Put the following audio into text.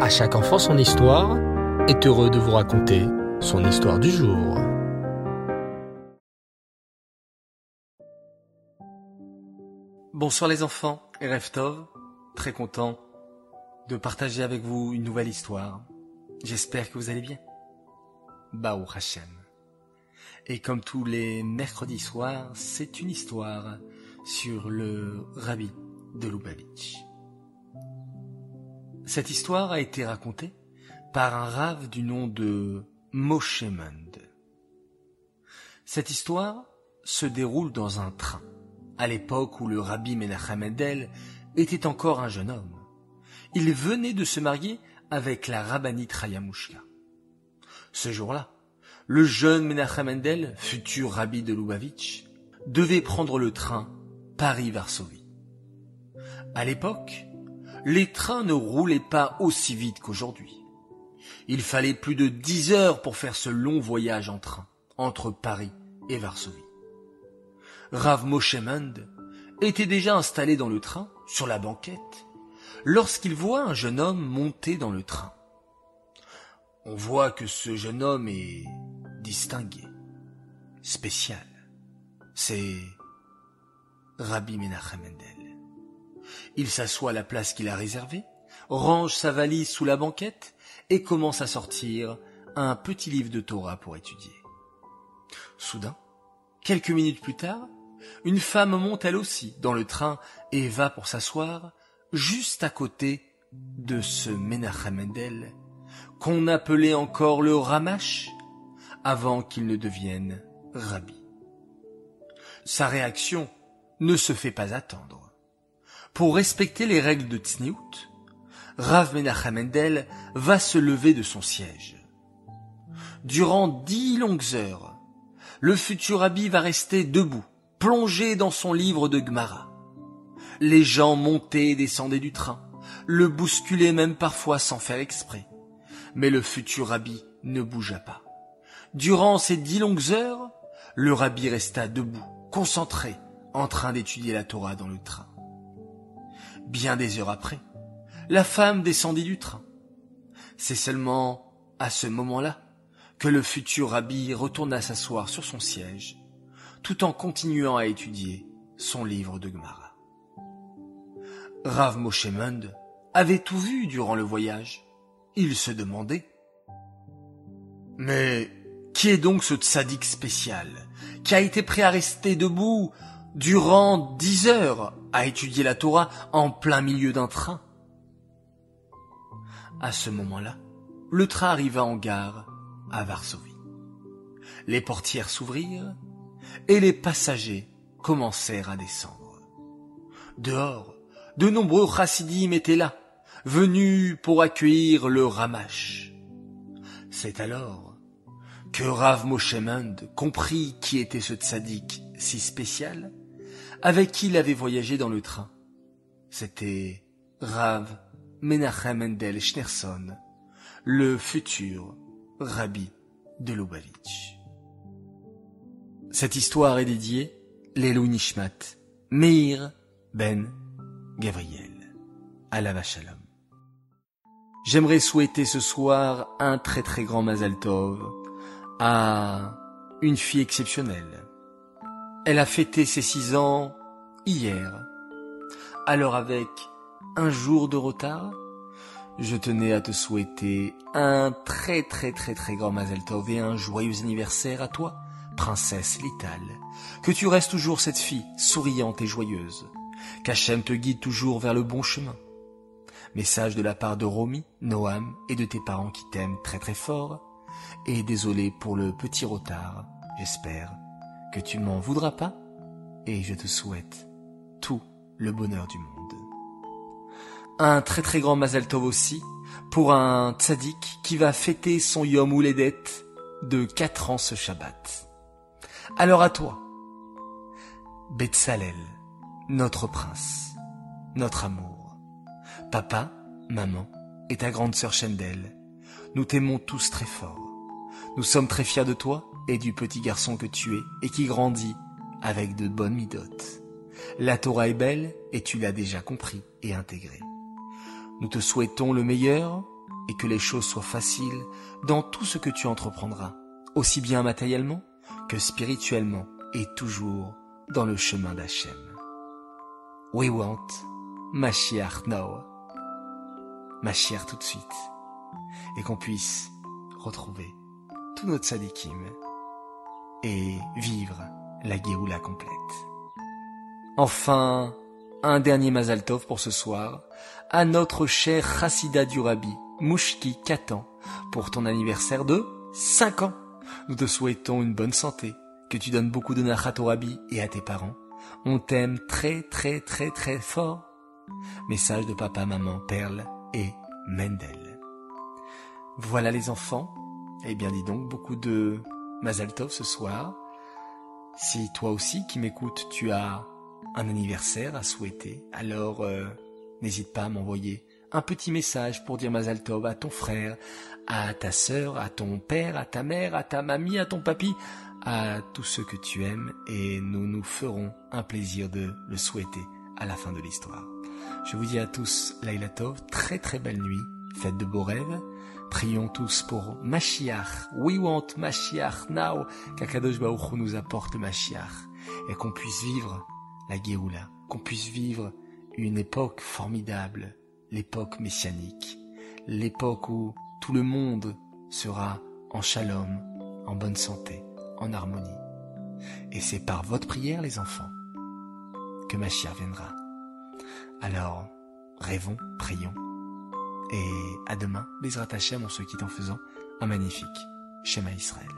À chaque enfant son histoire est heureux de vous raconter son histoire du jour. Bonsoir les enfants Reftov, très content de partager avec vous une nouvelle histoire. J'espère que vous allez bien. Bao Hashem. Et comme tous les mercredis soirs, c'est une histoire sur le rabbi de Lubavitch. Cette histoire a été racontée par un rave du nom de Moshe Mund. Cette histoire se déroule dans un train, à l'époque où le rabbi Menachem Mendel était encore un jeune homme. Il venait de se marier avec la rabbinite Rayamushka. Ce jour-là, le jeune Menachem Mendel, futur rabbi de Lubavitch, devait prendre le train Paris-Varsovie. À l'époque, les trains ne roulaient pas aussi vite qu'aujourd'hui. Il fallait plus de dix heures pour faire ce long voyage en train entre Paris et Varsovie. Rav Moshe était déjà installé dans le train, sur la banquette, lorsqu'il voit un jeune homme monter dans le train. On voit que ce jeune homme est distingué, spécial. C'est Rabbi Menachem Mendel. Il s'assoit à la place qu'il a réservée, range sa valise sous la banquette et commence à sortir un petit livre de Torah pour étudier. Soudain, quelques minutes plus tard, une femme monte elle aussi dans le train et va pour s'asseoir juste à côté de ce Menachem Mendel qu'on appelait encore le Ramash avant qu'il ne devienne Rabbi. Sa réaction ne se fait pas attendre. Pour respecter les règles de Tzniout, Rav Menachem Mendel va se lever de son siège. Durant dix longues heures, le futur Rabbi va rester debout, plongé dans son livre de Gemara. Les gens montaient et descendaient du train, le bousculaient même parfois sans faire exprès. Mais le futur Rabbi ne bougea pas. Durant ces dix longues heures, le Rabbi resta debout, concentré, en train d'étudier la Torah dans le train. Bien des heures après, la femme descendit du train. C'est seulement à ce moment-là que le futur rabbi retourna s'asseoir sur son siège, tout en continuant à étudier son livre de Gemara. Rav Moshe Mund avait tout vu durant le voyage. Il se demandait Mais qui est donc ce tzaddik spécial qui a été prêt à rester debout durant dix heures à étudier la Torah en plein milieu d'un train. À ce moment-là, le train arriva en gare à Varsovie. Les portières s'ouvrirent et les passagers commencèrent à descendre. Dehors, de nombreux chassidim étaient là, venus pour accueillir le Ramash. C'est alors que Rav Moshe comprit qui était ce tzaddik si spécial avec qui il avait voyagé dans le train. C'était Rav Menachem Mendel Schneerson, le futur rabbi de Lubavitch. Cette histoire est dédiée l'Elou Nishmat, Meir Ben Gabriel, la Shalom. J'aimerais souhaiter ce soir un très très grand Mazal Tov à une fille exceptionnelle, elle a fêté ses six ans hier. Alors avec un jour de retard, je tenais à te souhaiter un très très très très grand Mazel Tov et un joyeux anniversaire à toi, princesse Lital. Que tu restes toujours cette fille souriante et joyeuse. Qu'Hachem te guide toujours vers le bon chemin. Message de la part de Romy, Noam et de tes parents qui t'aiment très très fort. Et désolé pour le petit retard, j'espère tu m'en voudras pas et je te souhaite tout le bonheur du monde. Un très très grand Mazel Tov aussi pour un tzaddik qui va fêter son Yom Ouledet de 4 ans ce Shabbat. Alors à toi, Betsalel, notre prince, notre amour, papa, maman et ta grande sœur Shendel, nous t'aimons tous très fort. Nous sommes très fiers de toi et du petit garçon que tu es et qui grandit avec de bonnes midotes. La Torah est belle et tu l'as déjà compris et intégré. Nous te souhaitons le meilleur et que les choses soient faciles dans tout ce que tu entreprendras, aussi bien matériellement que spirituellement et toujours dans le chemin d'Hachem. We want Mashiach now. Mashiach tout de suite. Et qu'on puisse retrouver tout notre sadikim et vivre la Géoula complète. Enfin, un dernier Mazaltov pour ce soir, à notre cher Chassida du Rabbi, Mouchki Katan, pour ton anniversaire de 5 ans. Nous te souhaitons une bonne santé, que tu donnes beaucoup de nachat au Rabbi et à tes parents. On t'aime très très très très fort. Message de papa, maman, Perle et Mendel. Voilà les enfants. Eh bien dis donc, beaucoup de Mazaltov ce soir. Si toi aussi qui m'écoutes, tu as un anniversaire à souhaiter, alors euh, n'hésite pas à m'envoyer un petit message pour dire Mazal Tov à ton frère, à ta sœur, à ton père, à ta mère, à ta mamie, à ton papy, à tous ceux que tu aimes et nous nous ferons un plaisir de le souhaiter à la fin de l'histoire. Je vous dis à tous Laila Tov, très très belle nuit, faites de beaux rêves, prions tous pour Mashiach, we want Mashiach now, qu'Akadosh Baruch nous apporte Mashiach et qu'on puisse vivre la Géoula, qu'on puisse vivre une époque formidable, l'époque messianique, l'époque où tout le monde sera en shalom, en bonne santé, en harmonie. Et c'est par votre prière, les enfants, que ma chère viendra. Alors, rêvons, prions, et à demain, Bezrat Hashem, on se quitte en faisant un magnifique schéma Israël.